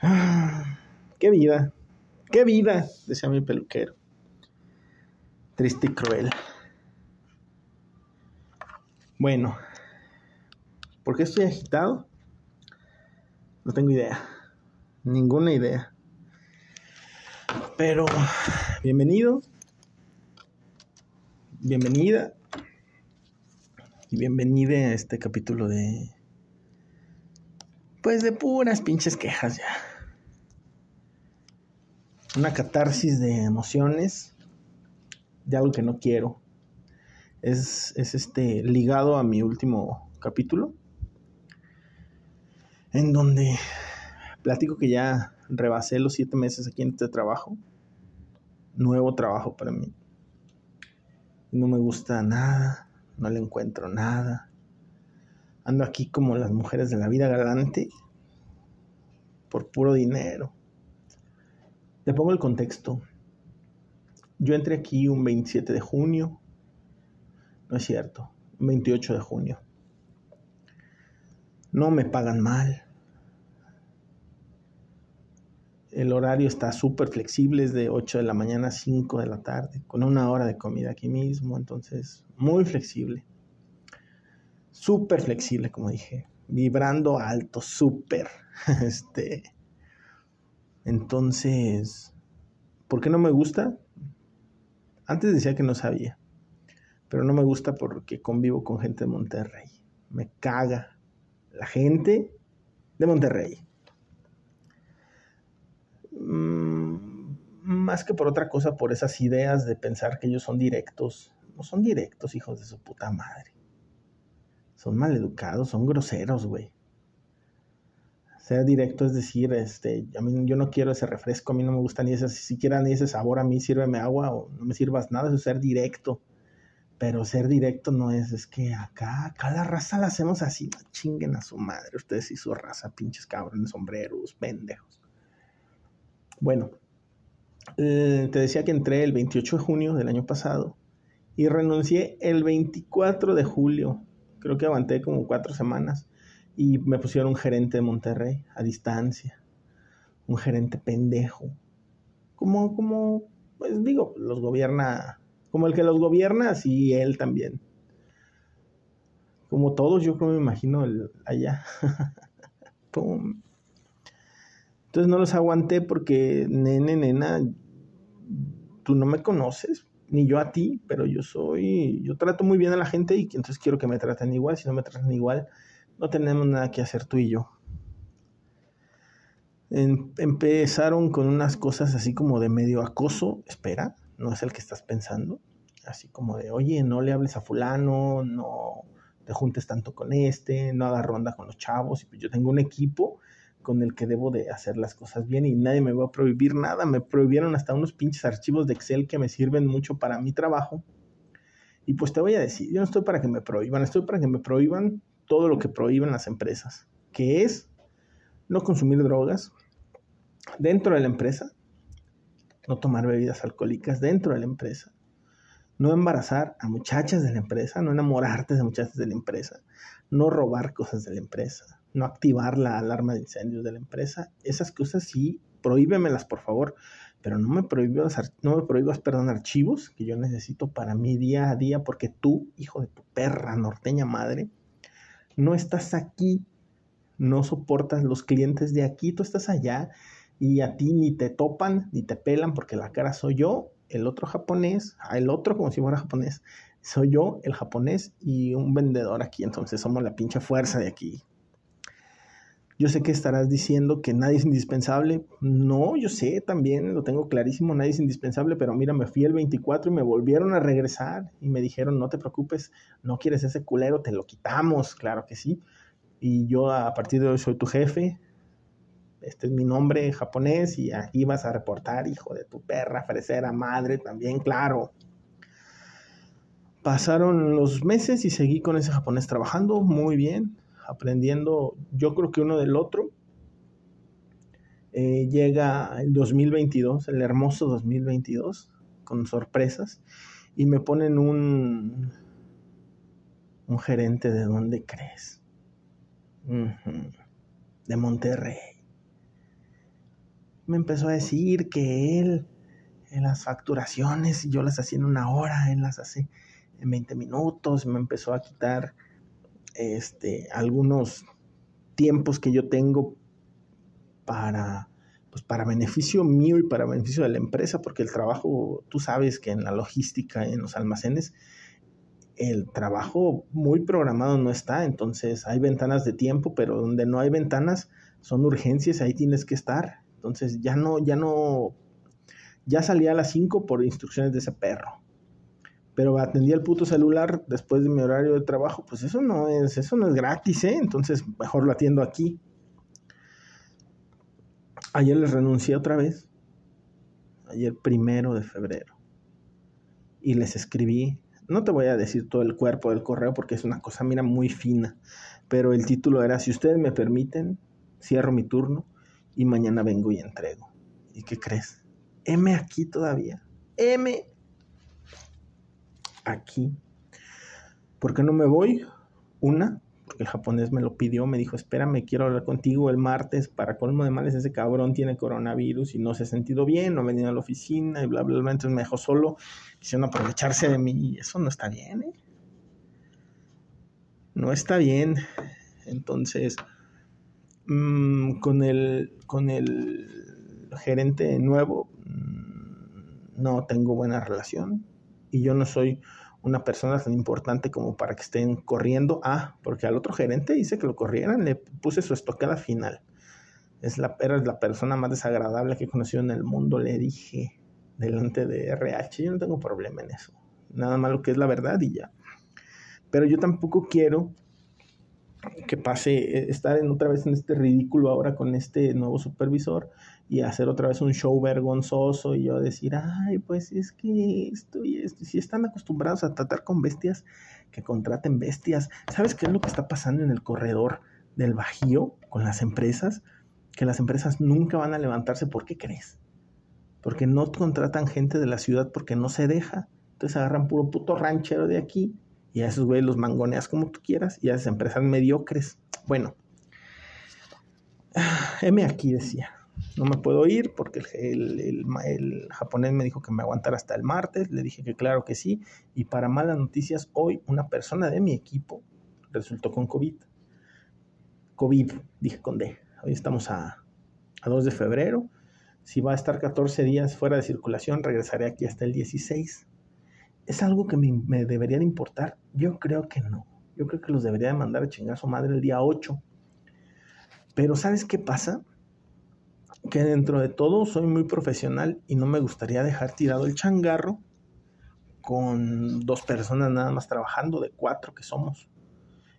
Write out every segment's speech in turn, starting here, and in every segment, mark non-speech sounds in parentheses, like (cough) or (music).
(gasps) Qué vida, qué vida, decía mi peluquero. Triste y cruel. Bueno, ¿por qué estoy agitado? No tengo idea. Ninguna idea. Pero, bienvenido. Bienvenida. Y bienvenida a este capítulo de... Pues de puras pinches quejas ya. Una catarsis de emociones. De algo que no quiero. Es, es este ligado a mi último capítulo. En donde platico que ya rebasé los siete meses aquí en este trabajo. Nuevo trabajo para mí. No me gusta nada, no le encuentro nada. Ando aquí como las mujeres de la vida galante por puro dinero. Te pongo el contexto. Yo entré aquí un 27 de junio. No es cierto, un 28 de junio. No me pagan mal el horario está súper flexible, es de 8 de la mañana a 5 de la tarde, con una hora de comida aquí mismo, entonces muy flexible. Súper flexible, como dije, vibrando alto, súper. (laughs) Este, entonces, ¿por qué no me gusta? Antes decía que no sabía, pero no me gusta porque convivo con gente de Monterrey. Me caga la gente de Monterrey. Mm, más que por otra cosa, por esas ideas de pensar que ellos son directos. No son directos, hijos de su puta madre. Son maleducados, son groseros, güey. Ser directo es decir, este, a mí, yo no quiero ese refresco, a mí no me gusta ni ese, siquiera ni ese sabor, a mí sírveme agua o no me sirvas nada, es ser directo. Pero ser directo no es, es que acá, acá la raza la hacemos así, chinguen a su madre, ustedes y su raza, pinches cabrones, sombreros, pendejos. Bueno, eh, te decía que entré el 28 de junio del año pasado y renuncié el 24 de julio. Creo que aguanté como cuatro semanas y me pusieron un gerente de Monterrey a distancia. Un gerente pendejo. Como, como, pues digo, los gobierna, como el que los gobierna, así él también. Como todos, yo creo me imagino allá. (laughs) Pum. Entonces no los aguanté porque, nene, nena, tú no me conoces, ni yo a ti, pero yo soy, yo trato muy bien a la gente y entonces quiero que me traten igual. Si no me tratan igual, no tenemos nada que hacer tú y yo. empezaron con unas cosas así como de medio acoso, espera, no es el que estás pensando, así como de, oye, no le hables a fulano, no te juntes tanto con este, no hagas ronda con los chavos, pues yo tengo un equipo con el que debo de hacer las cosas bien y nadie me va a prohibir nada. Me prohibieron hasta unos pinches archivos de Excel que me sirven mucho para mi trabajo. Y pues te voy a decir, yo no estoy para que me prohíban, estoy para que me prohíban todo lo que prohíben las empresas, que es no consumir drogas dentro de la empresa, no tomar bebidas alcohólicas dentro de la empresa, no embarazar a muchachas de la empresa, no enamorarte de muchachas de la empresa, no robar cosas de la empresa, no activar la alarma de incendios de la empresa. Esas cosas sí, prohíbemelas, por favor, pero no me prohíbas, no me prohíbas, perdón, archivos que yo necesito para mi día a día, porque tú, hijo de tu perra norteña madre, no estás aquí, no soportas los clientes de aquí, tú estás allá y a ti ni te topan ni te pelan porque la cara soy yo, el otro japonés, ah, el otro como si fuera japonés, soy yo, el japonés y un vendedor aquí, entonces somos la pinche fuerza de aquí. Yo sé que estarás diciendo que nadie es indispensable. No, yo sé también, lo tengo clarísimo, nadie es indispensable, pero mira, me fui el 24 y me volvieron a regresar y me dijeron, no te preocupes, no quieres ese culero, te lo quitamos, claro que sí. Y yo a partir de hoy soy tu jefe, este es mi nombre japonés y aquí vas a reportar, hijo de tu perra, fresera, madre, también, claro. Pasaron los meses y seguí con ese japonés trabajando muy bien aprendiendo, yo creo que uno del otro. Eh, llega el 2022, el hermoso 2022, con sorpresas, y me ponen un, un gerente de dónde crees. De Monterrey. Me empezó a decir que él, en las facturaciones, yo las hacía en una hora, él las hace en 20 minutos, me empezó a quitar este, algunos tiempos que yo tengo para, pues para beneficio mío y para beneficio de la empresa, porque el trabajo, tú sabes que en la logística, en los almacenes, el trabajo muy programado no está, entonces hay ventanas de tiempo, pero donde no hay ventanas son urgencias, ahí tienes que estar. Entonces ya no, ya no, ya salía a las 5 por instrucciones de ese perro. Pero atendía el puto celular después de mi horario de trabajo, pues eso no es, eso no es gratis, ¿eh? Entonces mejor lo atiendo aquí. Ayer les renuncié otra vez. Ayer primero de febrero. Y les escribí no te voy a decir todo el cuerpo del correo porque es una cosa, mira, muy fina. Pero el título era, si ustedes me permiten, cierro mi turno y mañana vengo y entrego. ¿Y qué crees? M aquí todavía. M aquí. ¿Por qué no me voy? Una, porque el japonés me lo pidió, me dijo, espérame, quiero hablar contigo el martes, para colmo de males, ese cabrón tiene coronavirus y no se ha sentido bien, no ha venido a la oficina y bla, bla, bla, entonces me dejó solo, quisieron aprovecharse de mí, eso no está bien, ¿eh? No está bien. Entonces, mm, con, el, con el gerente nuevo, mm, no tengo buena relación y yo no soy una persona tan importante como para que estén corriendo. Ah, porque al otro gerente dice que lo corrieran, le puse su estocada final. Es la, era la persona más desagradable que he conocido en el mundo, le dije delante de RH. Yo no tengo problema en eso. Nada más lo que es la verdad y ya. Pero yo tampoco quiero que pase eh, estar en otra vez en este ridículo ahora con este nuevo supervisor y hacer otra vez un show vergonzoso y yo decir, ay, pues es que esto y esto, si están acostumbrados a tratar con bestias, que contraten bestias. ¿Sabes qué es lo que está pasando en el corredor del Bajío con las empresas? Que las empresas nunca van a levantarse, ¿por qué crees? Porque no contratan gente de la ciudad porque no se deja. Entonces agarran puro puto ranchero de aquí y a esos güeyes los mangoneas como tú quieras y a esas empresas mediocres. Bueno, (sighs) M aquí decía, no me puedo ir porque el, el, japonés me dijo que me aguantara hasta el martes, le dije que claro que sí, y para malas noticias, hoy una persona de mi equipo resultó con COVID. COVID, dije con D, hoy estamos a, a 2 de febrero, si va a estar 14 días fuera de circulación, regresaré aquí hasta el 16. ¿Es algo que me, me debería de importar? Yo creo que no. Yo creo que los debería de mandar a chingar a su madre el día 8. Pero ¿sabes qué pasa? Que dentro de todo soy muy profesional y no me gustaría dejar tirado el changarro con dos personas nada más trabajando, de cuatro que somos.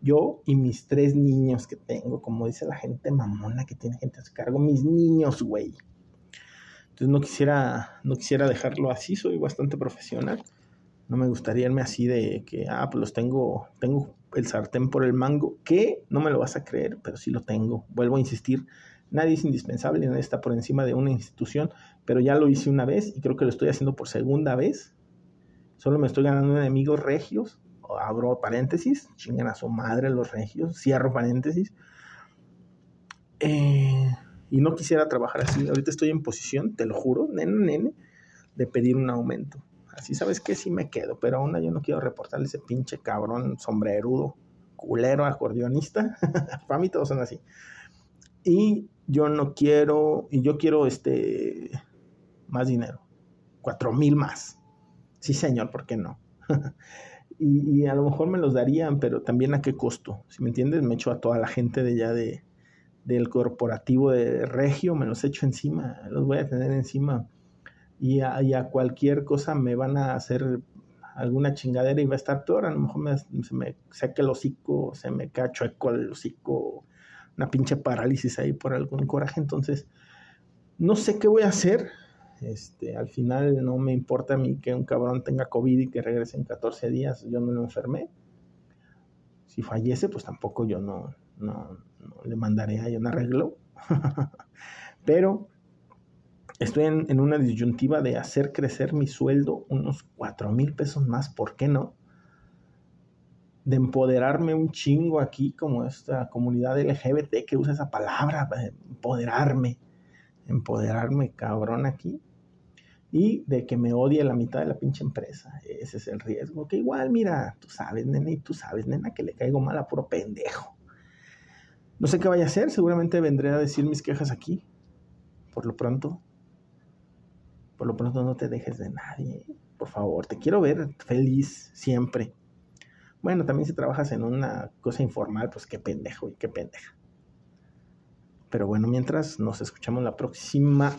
Yo y mis tres niños que tengo, como dice la gente mamona que tiene gente a su cargo, mis niños, güey. Entonces no quisiera, no quisiera dejarlo así, soy bastante profesional. No me gustaría irme así de que, ah, pues los tengo, tengo el sartén por el mango, que no me lo vas a creer, pero sí lo tengo. Vuelvo a insistir, nadie es indispensable, nadie está por encima de una institución, pero ya lo hice una vez y creo que lo estoy haciendo por segunda vez. Solo me estoy ganando enemigos regios, abro paréntesis, chingan a su madre los regios, cierro paréntesis. Eh, y no quisiera trabajar así. Ahorita estoy en posición, te lo juro, nene, nene, de pedir un aumento. Así sabes que sí me quedo, pero aún yo no quiero reportarle ese pinche cabrón sombrerudo, culero, acordeonista. (laughs) Para mí todos son así. Y yo no quiero, y yo quiero este más dinero, cuatro mil más. Sí, señor, ¿por qué no? (laughs) y, a lo mejor me los darían, pero también a qué costo. Si me entiendes, me echo a toda la gente de ya de, del corporativo de Regio, me los echo encima, los voy a tener encima y a, cualquier cosa me van a hacer alguna chingadera y va a estar peor. A lo mejor me, se me saque el hocico, se me cae chueco el hocico, una pinche parálisis ahí por algún coraje. Entonces, no sé qué voy a hacer. Este, al final no me importa a mí que un cabrón tenga COVID y que regrese en 14 días. Yo no lo enfermé. Si fallece, pues tampoco yo no, no, no le mandaré a un arreglo. (laughs) Pero Estoy en, una disyuntiva de hacer crecer mi sueldo unos cuatro mil pesos más, ¿por qué no? De empoderarme un chingo aquí, como esta comunidad LGBT que usa esa palabra, empoderarme. empoderarme cabrón aquí y de que me odie la mitad de la pinche empresa. Ese es el riesgo. Que igual, mira, tú sabes, nena, y tú sabes, nena, que le caigo mal a puro pendejo. No sé qué vaya a hacer, seguramente vendré a decir mis quejas aquí. Por lo pronto, por lo pronto no te dejes de nadie. Por favor, te quiero ver feliz siempre. Bueno, también si trabajas en una cosa informal, pues qué pendejo y qué pendeja. Pero bueno, mientras nos escuchamos la próxima.